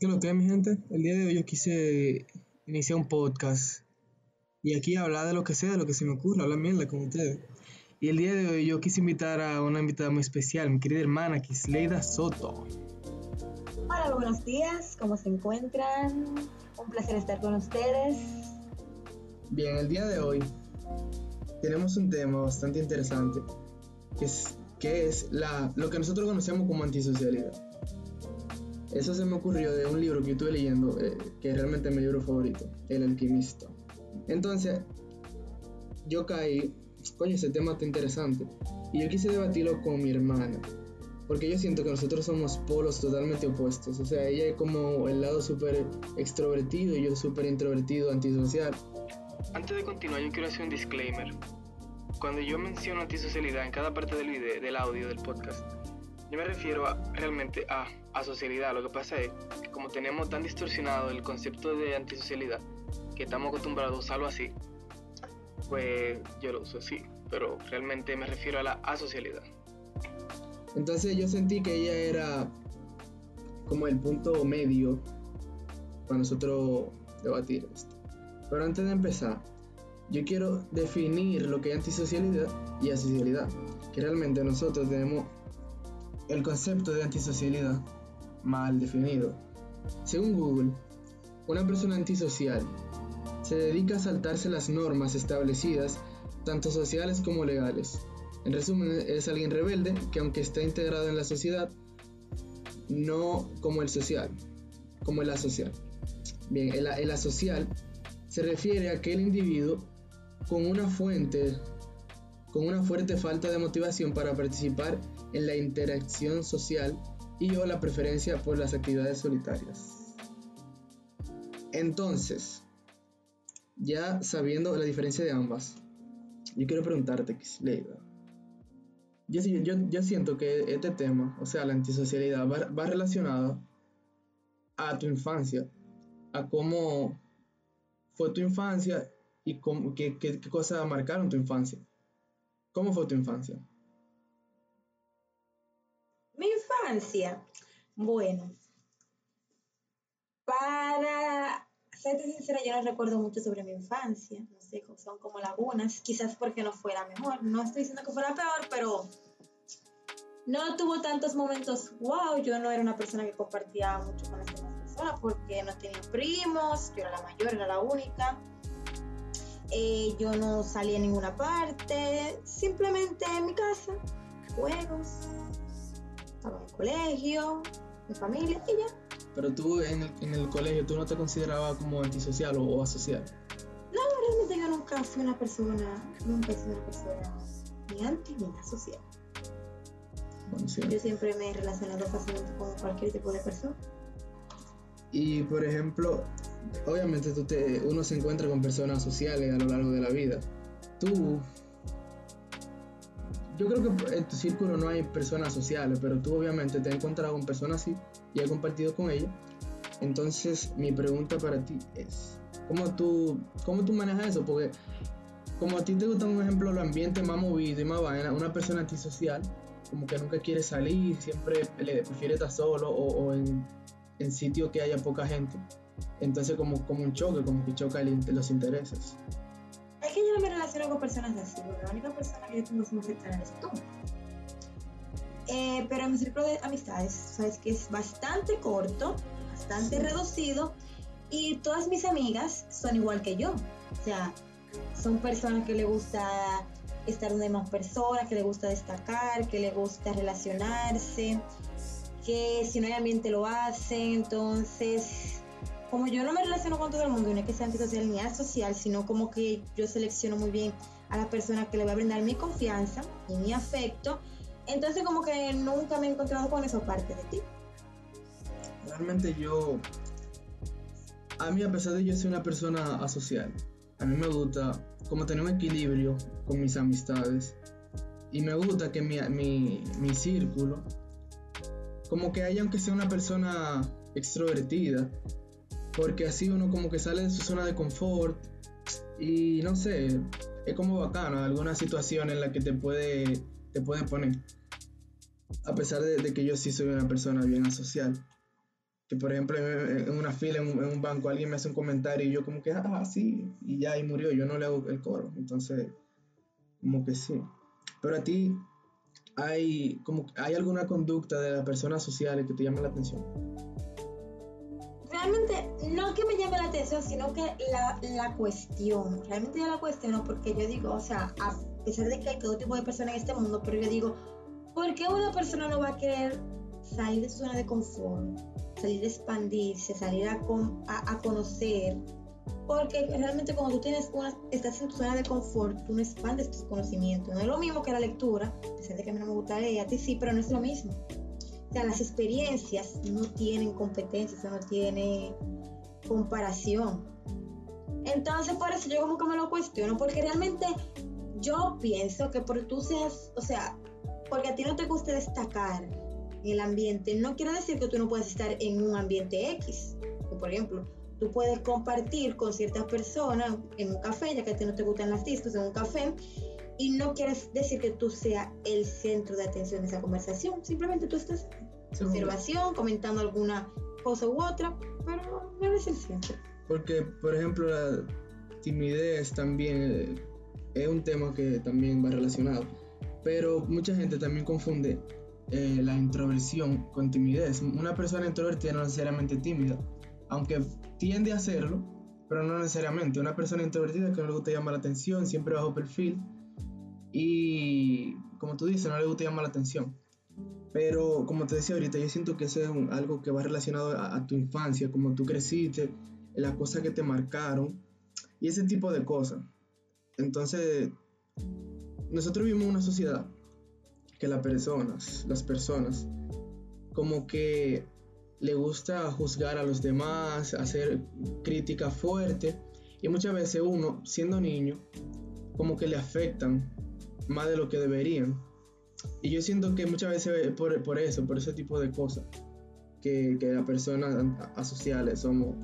¿Qué lo que, mi gente? El día de hoy yo quise iniciar un podcast y aquí hablar de lo que sea, de lo que se me ocurra, hablar mierda con ustedes. Y el día de hoy yo quise invitar a una invitada muy especial, mi querida hermana Kisleida Soto. Hola, buenos días, ¿cómo se encuentran? Un placer estar con ustedes. Bien, el día de hoy tenemos un tema bastante interesante, que es, que es la, lo que nosotros conocemos como antisocialidad. Eso se me ocurrió de un libro que yo estuve leyendo, eh, que es realmente mi libro favorito, El alquimista. Entonces, yo caí, coño, ese tema está interesante, y yo quise debatirlo con mi hermana, porque yo siento que nosotros somos polos totalmente opuestos, o sea, ella es como el lado súper extrovertido y yo súper introvertido, antisocial. Antes de continuar, yo quiero hacer un disclaimer. Cuando yo menciono antisocialidad en cada parte del video, del audio del podcast, yo me refiero realmente a asocialidad. Lo que pasa es que como tenemos tan distorsionado el concepto de antisocialidad, que estamos acostumbrados a usarlo así, pues yo lo uso así, pero realmente me refiero a la asocialidad. Entonces yo sentí que ella era como el punto medio para nosotros debatir esto. Pero antes de empezar, yo quiero definir lo que es antisocialidad y asocialidad, que realmente nosotros tenemos el concepto de antisocialidad mal definido. Según Google, una persona antisocial se dedica a saltarse las normas establecidas, tanto sociales como legales. En resumen, es alguien rebelde que aunque está integrado en la sociedad, no como el social, como el asocial. Bien, el, el asocial se refiere a aquel individuo con una fuente con una fuerte falta de motivación para participar en la interacción social y o la preferencia por las actividades solitarias. Entonces, ya sabiendo la diferencia de ambas, yo quiero preguntarte, Leida. Yo, siento que este tema, o sea, la antisocialidad, va, relacionado a tu infancia, a cómo fue tu infancia y qué cosas marcaron tu infancia. ¿Cómo fue tu infancia? Mi infancia, bueno, para serte sincera, yo no recuerdo mucho sobre mi infancia, no sé, son como lagunas, quizás porque no fuera mejor, no estoy diciendo que fuera peor, pero no tuvo tantos momentos, wow, yo no era una persona que compartía mucho con las demás personas porque no tenía primos, yo era la mayor, era la única. Eh, yo no salía a ninguna parte, simplemente en mi casa, juegos, estaba en el colegio, mi familia y ya. Pero tú en el, en el colegio, ¿tú no te considerabas como antisocial o, o asocial? No, realmente yo nunca fui una persona, nunca fui una persona ni anti ni asocial. Bueno, sí. Yo siempre me he relacionado fácilmente con cualquier tipo de persona. Y por ejemplo, obviamente tú te, uno se encuentra con personas sociales a lo largo de la vida. Tú, yo creo que en tu círculo no hay personas sociales, pero tú obviamente te has encontrado con personas así y has compartido con ellas. Entonces mi pregunta para ti es, ¿cómo tú, cómo tú manejas eso? Porque como a ti te gusta, un ejemplo, el ambiente más movido y más vaina, una persona antisocial, como que nunca quiere salir, siempre le prefiere estar solo o, en, en que haya poca gente. Entonces como, como un choque, como que choca el, los intereses. Es que yo no me relaciono con personas así, porque la única persona que yo tengo cercana eres tú. Eh, pero en mi círculo de amistades, sabes que es bastante corto, bastante sí. reducido, y todas mis amigas son igual que yo. O sea, son personas que le gusta estar donde más personas, que le gusta destacar, que le gusta relacionarse, que si no hay ambiente lo hacen, entonces como yo no me relaciono con todo el mundo, no es que sea antisocial ni asocial, sino como que yo selecciono muy bien a la persona que le va a brindar mi confianza y mi afecto, entonces como que nunca me he encontrado con esa parte de ti. Realmente yo, a mí a pesar de yo ser una persona asocial, a mí me gusta como tener un equilibrio con mis amistades y me gusta que mi, mi, mi círculo, como que haya aunque sea una persona extrovertida, porque así uno como que sale de su zona de confort y no sé, es como bacano alguna situación en la que te puede te pueden poner. A pesar de, de, que yo sí soy una persona bien asocial. que por ejemplo en, una fila, en un, banco, alguien me hace un comentario y yo como que, ah, sí, y ya, y murió, yo no le hago el coro. Entonces, como que sí. Pero a ti, ¿hay, como, ¿hay alguna conducta de las personas sociales que te llame la atención? Realmente, no que me llame la atención, sino que la, la cuestión. Realmente yo la cuestiono porque yo digo, o sea, a pesar de que hay todo tipo de personas en este mundo, pero yo digo, ¿por qué una persona no va a querer salir de su zona de confort? salir a expandirse, salir a, a, conocer, porque realmente cuando tú tienes una, estás en tu zona de confort, tú no expandes tus conocimientos. No es lo mismo que la lectura, a pesar de que a mí no me gusta leer, a ti sí, pero no es lo mismo. O sea, las experiencias no tienen competencias, no tiene comparación. Entonces, por eso yo como que me lo cuestiono, porque realmente yo pienso que por tú seas, o sea, porque a ti no te guste destacar, el ambiente, no quiere decir que tú no puedas estar en un ambiente X. Por ejemplo, tú puedes compartir con ciertas personas en un café, ya que a ti no te gustan las discos, en un café, y no quieres decir que tú seas el centro de atención de esa conversación. Simplemente tú estás en observación, comentando alguna cosa u otra, pero no eres el centro. Porque, por ejemplo, la timidez también eh, es un tema que también va relacionado. Pero mucha gente también confunde eh, la introversión con timidez. Una persona introvertida no necesariamente tímida, aunque tiende a serlo, pero no necesariamente. Una persona introvertida que no le gusta llamar la atención, siempre bajo perfil y, como tú dices, no le gusta llamar la atención. Pero como te decía ahorita, yo siento que eso es algo que va relacionado a, a, tu infancia, como tú creciste, las cosas que te marcaron y ese tipo de cosas. Entonces, nosotros vivimos una sociedad que las personas, las personas, como que le gusta juzgar a los demás, hacer crítica fuerte y muchas veces uno, siendo niño, como que le afectan más de lo que deberían. Y yo siento que muchas veces por, por eso, por ese tipo de cosas, que, que las personas asociales somos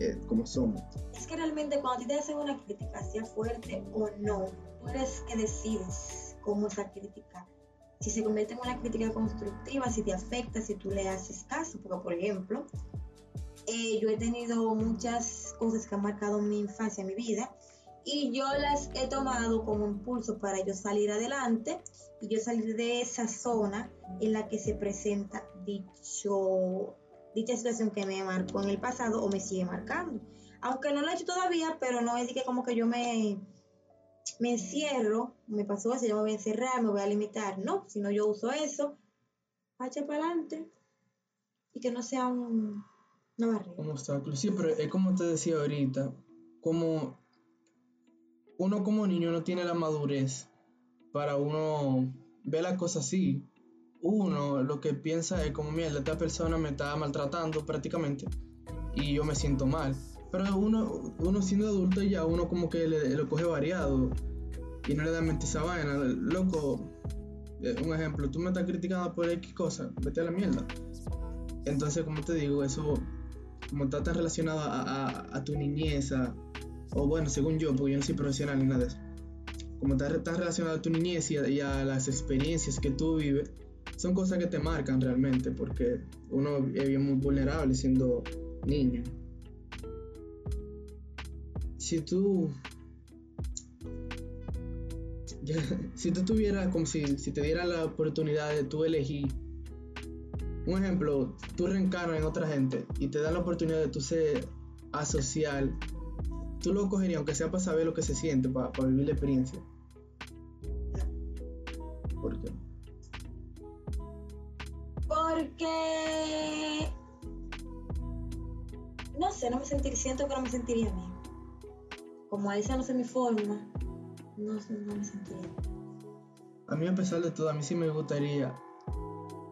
eh, como somos. Es que realmente cuando te hacen una crítica, sea fuerte o no, tú eres que decides cómo esa crítica si se convierte en una crítica constructiva, si te afecta, si tú le haces caso. Porque, por ejemplo, eh, yo he tenido muchas cosas que han marcado mi infancia, mi vida, y yo las he tomado como impulso para yo salir adelante y yo salir de esa zona en la que se presenta dicha situación que me marcó en el pasado o me sigue marcando. Aunque no lo he hecho todavía, pero no es que como que yo me me encierro, me pasó eso, yo me voy a encerrar, me voy a limitar. No, si no yo uso eso, hacha para adelante y que no sea un, una barrera. Un obstáculo. Sí, pero es como te decía ahorita, como uno como niño no tiene la madurez para uno ver las cosas así. Uno lo que piensa es como, mierda, esta persona me está maltratando prácticamente y yo me siento mal. Pero uno, uno siendo adulto ya uno como que le, lo coge variado y no le da mente esa vaina. Loco, eh, un ejemplo, tú me estás criticando por X cosa, vete a la mierda. Entonces, como te digo, eso, como está relacionado a, tu niñez, o bueno, según yo, porque yo no soy profesional ni nada de eso, como está tan relacionado a tu niñez y a, las experiencias que tú vives, son cosas que te marcan realmente, porque uno es bien muy vulnerable siendo niño. Si tú si tú tuvieras, como si, si te diera la oportunidad de tú elegir, un ejemplo, tú reencarnas en otra gente y te dan la oportunidad de tú ser asocial, tú lo cogerías aunque sea para saber lo que se siente, para, vivir la experiencia. ¿Por qué? Porque no sé, no me sentiría, siento que no me sentiría bien. Como esa no sé mi forma, no, no me sentiría. A mí a pesar de todo, a mí sí me gustaría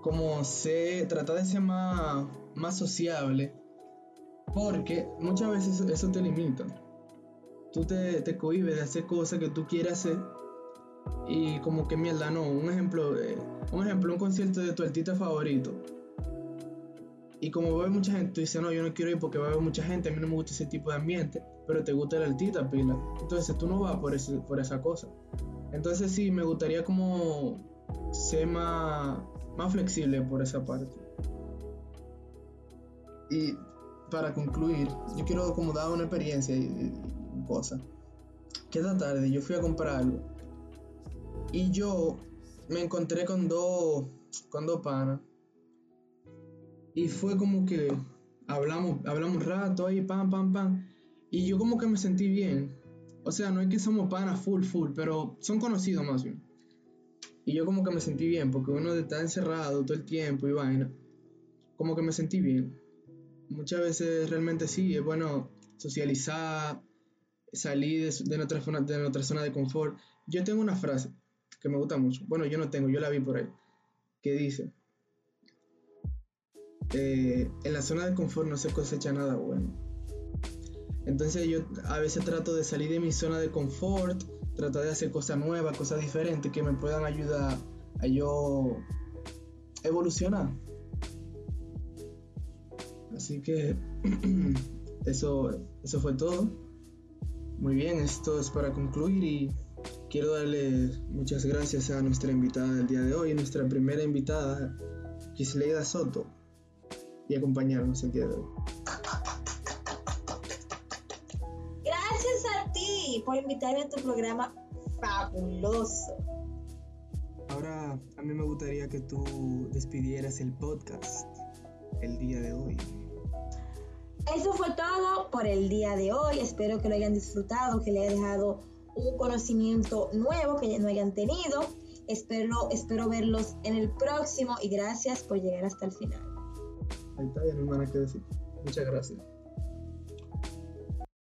como sé, tratar de ser más, más sociable, porque muchas veces eso, te limita. Tú te, cohibes de hacer cosas que tú quieres hacer y como que mierda, no. Un ejemplo, eh, un ejemplo, un concierto de tu artista favorito. Y como haber mucha gente, tú dices, no, yo no quiero ir porque va a haber mucha gente, a mí no me gusta ese tipo de ambiente pero te gusta el altita pila. Entonces tú no vas por, ese, por esa cosa. Entonces sí, me gustaría como ser más, más flexible por esa parte. y para concluir, yo quiero como dar una experiencia y cosa. Que esta tarde yo fui a comprar algo y yo me encontré con dos con dos panas y fue como que hablamos hablamos rato ahí pam pam pam y yo como que me sentí bien. O sea, no es que somos panas full full, pero son conocidos más bien. Y yo como que me sentí bien porque uno está encerrado todo el tiempo y vaina. Como que me sentí bien muchas veces realmente sí, es bueno socializar, salir de, nuestra, zona, de nuestra zona de confort. Yo tengo una frase que me gusta mucho. Bueno, yo no tengo, yo la vi por ahí. Que dice, eh, en la zona de confort no se cosecha nada bueno. Entonces yo a veces trato de salir de mi zona de confort, tratar de hacer cosas nuevas, cosas diferentes que me puedan ayudar a yo evolucionar. Así que eso, eso fue todo. Muy bien, esto es para concluir y quiero darle muchas gracias a nuestra invitada del día de hoy, nuestra primera invitada, Kisleida Soto, y acompañarnos el día de hoy. Gracias a ti por invitarme a tu programa fabuloso. Ahora a mí me gustaría que tú despidieras el podcast el día de hoy. Eso fue todo por el día de hoy. Espero que lo hayan disfrutado, que le haya dejado un conocimiento nuevo que no hayan tenido. Espero, espero verlos en el próximo y gracias por llegar hasta el final. Ahí está, ya no hay nada que decir. Muchas gracias.